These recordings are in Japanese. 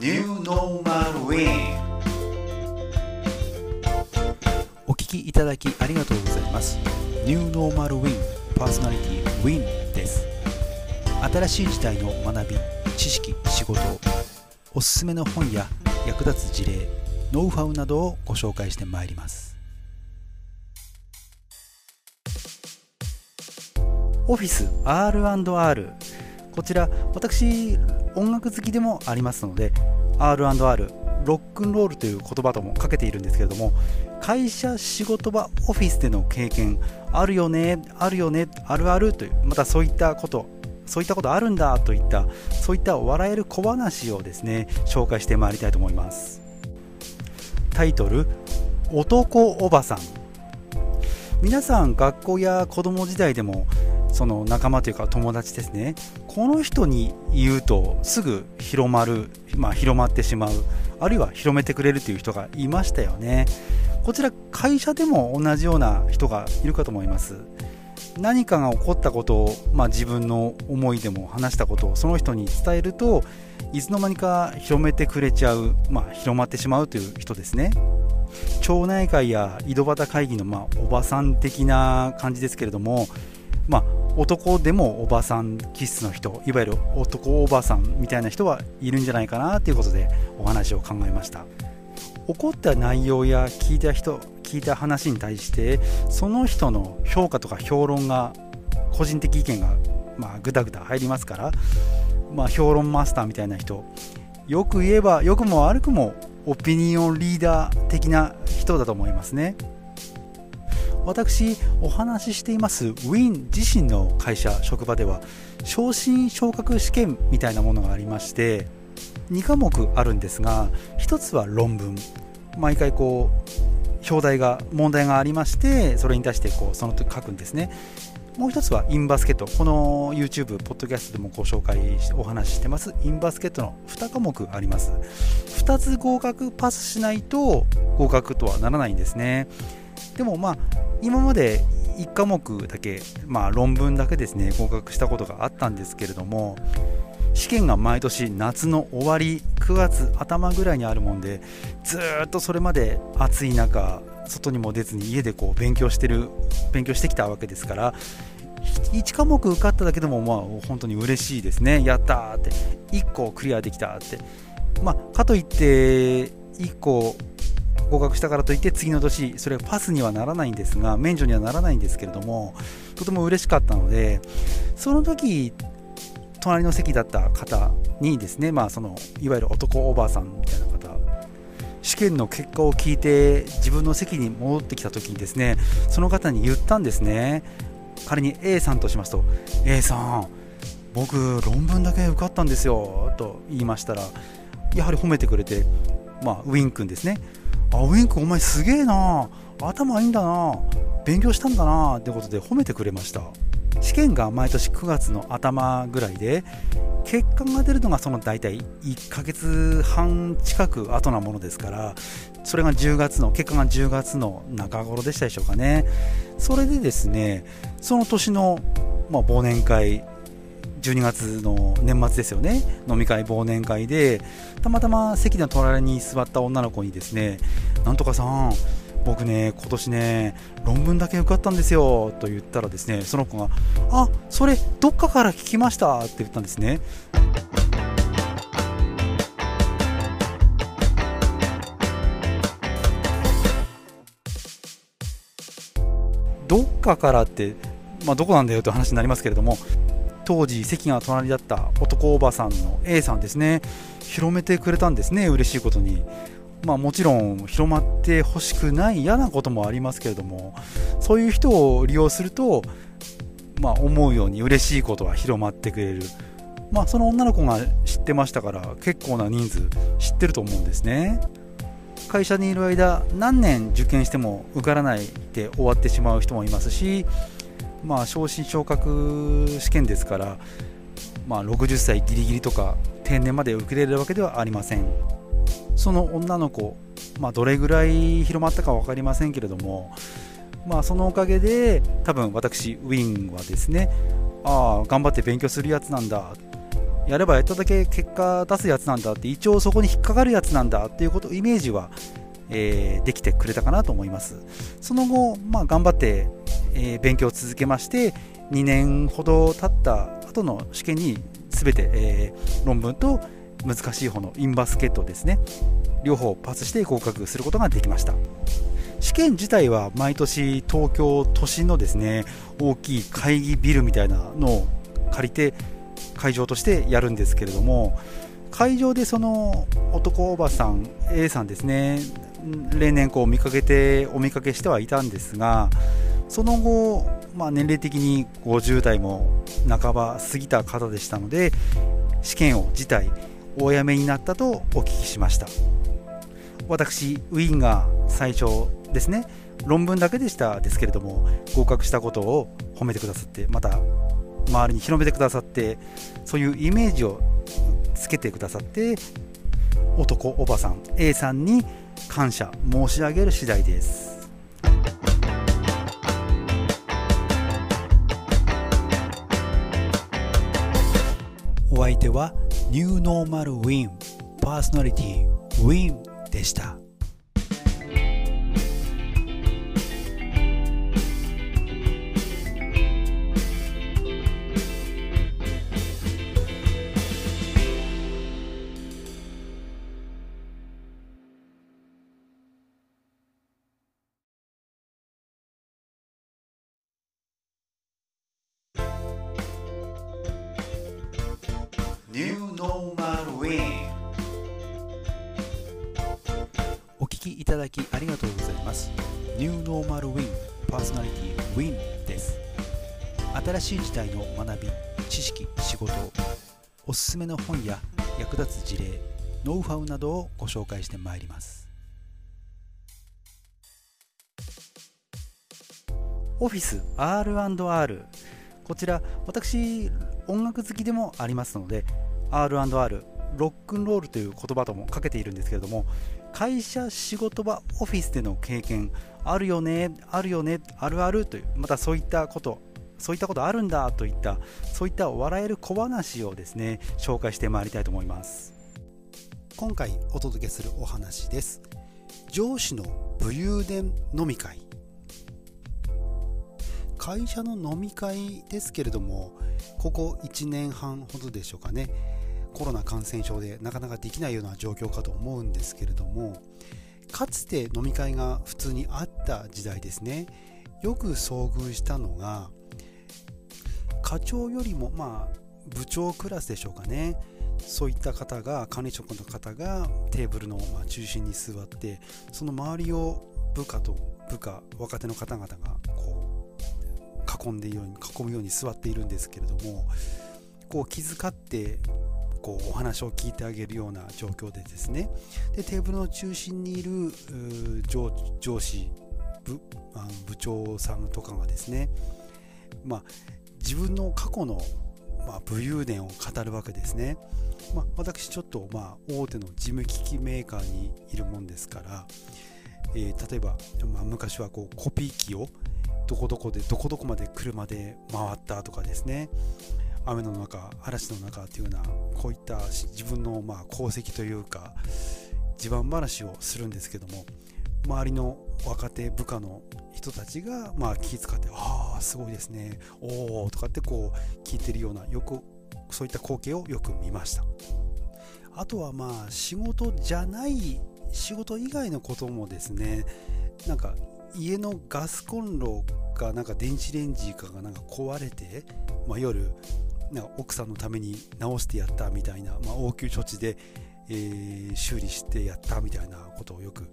New Normal Win お聞きいただきありがとうございます。New Normal Win パーソナリティ Win です。新しい時代の学び知識仕事おすすめの本や役立つ事例ノウハウなどをご紹介してまいります。オフィス R&R こちら私音楽好きでもありますので R&R ロックンロールという言葉ともかけているんですけれども会社仕事場オフィスでの経験あるよねあるよねあるあるというまたそういったことそういったことあるんだといったそういった笑える小話をですね紹介してまいりたいと思います。タイトル男おばさん。皆さん学校や子供時代でもその仲間というか友達ですね。この人に言うとすぐ広まる、まあ、広まってしまう。あるいは広めてくれるという人がいましたよね。こちら会社でも同じような人がいるかと思います。何かが起こったことを、まあ、自分の思いでも話したことをその人に伝えるといつの間にか広めてくれちゃう、まあ、広まってしまうという人ですね。町内会や井戸端会議の、まあ、おばさん的な感じですけれども、まあ、男でもおばさん気質の人いわゆる男おばさんみたいな人はいるんじゃないかなということでお話を考えました。起こった内容や聞いた人聞いた話に対してその人の評価とか評論が個人的意見がまあぐだぐだ入りますから、まあ、評論マスターみたいな人よく言えば良くも悪くもオピニオンリーダー的な人だと思いますね。私お話ししていますウィン自身の会社職場では昇進昇格試験みたいなものがありまして2科目あるんですが1つは論文。毎回こう表題が問題がありましてそれに対してこうその時書くんですね。もう一つはインバスケット。この YouTube、ポッドキャストでもご紹介お話ししてますインバスケットの2科目あります。2つ合格パスしないと合格とはならないんですね。でもまあ今まで1科目だけ、まあ、論文だけですね合格したことがあったんですけれども試験が毎年夏の終わり9月頭ぐらいにあるもんでずっとそれまで暑い中外にも出ずに家でこう勉強してる勉強してきたわけですから1科目受かっただけでもまあ本当に嬉しいですね。やったーって1個クリアできたって。まあかといって1個合格したからといって次の年それはパスにはならないんですが免除にはならないんですけれどもとても嬉しかったのでその時隣の席だった方にですね、まあ、そのいわゆる男おばあさんみたいな方試験の結果を聞いて自分の席に戻ってきた時にですねその方に言ったんですね。仮に A さんとしますと A さん僕論文だけ受かったんですよと言いましたらやはり褒めてくれて、まあ、ウィン君ですね。あウィン君お前すげえな。頭いいんだな。勉強したんだな。ってことで褒めてくれました。試験が毎年9月の頭ぐらいで結果が出るのがその大体1ヶ月半近く後なものですからそれが10月の結果が10月の中頃でしたでしょうかね。それでですねその年の、まあ、忘年会12月の年末ですよね。飲み会忘年会でたまたま席の隣に座った女の子にですねなんとかさん僕ね今年ね論文だけ受かったんですよと言ったらですねその子があそれどっかから聞きましたって言ったんですね。どっかからって、まあ、どこなんだよという話になりますけれども当時席が隣だった男おばさんの A さんですね。広めてくれたんですね嬉しいことに。まあ、もちろん広まってほしくない嫌なこともありますけれどもそういう人を利用すると、まあ、思うように嬉しいことは広まってくれる、まあ、その女の子が知ってましたから結構な人数知ってると思うんですね。会社にいる間何年受験しても受からないで終わってしまう人もいますし、まあ、昇進昇格試験ですから、まあ、60歳ギリギリとか定年まで受けれるわけではありません。その女の子、まあ、どれぐらい広まったか分かりませんけれども、まあ、そのおかげで多分私ウィンはですねああ頑張って勉強するやつなんだやればやっただけ結果出すやつなんだって一応そこに引っかかるやつなんだっていうことイメージは、えー、できてくれたかなと思いますその後、まあ、頑張って、えー、勉強を続けまして2年ほど経った後の試験に全て、えー、論文と難しい方のインバスケットですね。両方パスして合格することができました。試験自体は毎年東京都心のですね大きい会議ビルみたいなのを借りて会場としてやるんですけれども会場でその男おばさん A さんですね例年こう見かけてお見かけしてはいたんですがその後、まあ、年齢的に50代も半ば過ぎた方でしたので試験を辞退お辞めになったとお聞きしました。私ウィンが最初ですね。論文だけでしたですけれども合格したことを褒めてくださってまた周りに広めてくださってそういうイメージをつけてくださって男おばさん A さんに感謝申し上げる次第です。お相手はニューノーマルウィンパーソナリティウィンでした。New Normal Win お聞きいただきありがとうございます。New Normal Win パーソナリティ Win です。新しい時代の学び知識仕事おすすめの本や役立つ事例ノウハウなどをご紹介してまいります。オフィス R&R こちら私音楽好きでもありますので R&R ロックンロールという言葉ともかけているんですけれども会社仕事場オフィスでの経験あるよねあるよねあるあるというまたそういったことそういったことあるんだといったそういった笑える小話をですね紹介してまいりたいと思います。今回お届けするお話です。上司の武勇伝飲み会。会社の飲み会ですけれどもここ1年半ほどでしょうかね。コロナ感染症でなかなかできないような状況かと思うんですけれどもかつて飲み会が普通にあった時代ですね。よく遭遇したのが課長よりもまあ部長クラスでしょうかね。そういった方が管理職の方がテーブルの中心に座ってその周りを部下と部下若手の方々がこう囲んでいるように囲むように座っているんですけれどもこう気遣ってこうお話を聞いてあげるような状況でですね。でテーブルの中心にいる上上司部あの部長さんとかがですね、まあ、自分の過去の、まあ、武勇伝を語るわけですね、まあ、私ちょっと、まあ、大手の事務機器メーカーにいるもんですから、えー、例えば、まあ、昔はこうコピー機をどこどこでどこどこまで車で回ったとかですね。雨の中嵐の中っていうようなこういった自分のま功績というか自慢話をするんですけども周りの若手部下の人たちがまあ気遣って「ああすごいですね。おお」とかってこう聞いてるようなよくそういった光景をよく見ました。あとはまあ仕事じゃない仕事以外のこともですねなんか家のガスコンロかなんか電子レンジかがなんか壊れて、まあ、夜なんか奥さんのために直してやったみたいな、まあ、応急処置で、えー、修理してやったみたいなことをよく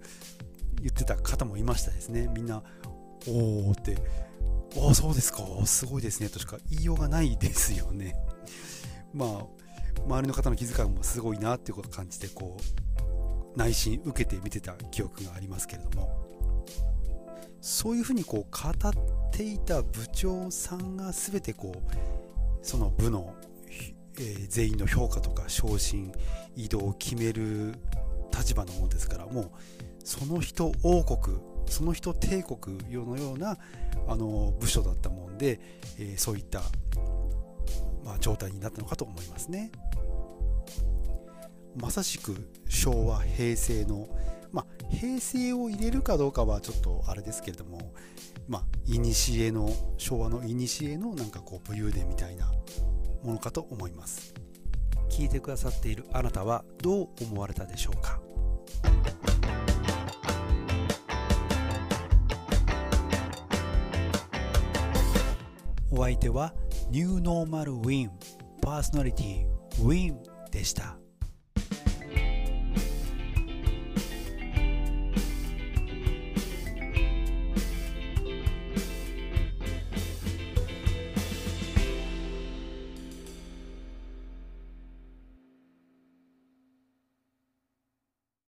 言ってた方もいましたですね。みんなおおってああそうですか。すごいですねとしか言いようがないですよね。まあ周りの方の気遣いもすごいなっていうことを感じてこう内心受けて見てた記憶がありますけれども。そういうふうにこう語っていた部長さんが全てこうその部の、えー、全員の評価とか昇進移動を決める立場のものですからもうその人王国その人帝国のようなあの部署だったもんで、えー、そういった、まあ、状態になったのかと思いますね。まさしく昭和平成のまあ平成を入れるかどうかはちょっとあれですけれどもまあ古の昭和の古のなんかこう武勇伝みたいなものかと思います聞いてくださっているあなたはどう思われたでしょうか？お相手はニューノーマルウィンパーソナリティウィンでした。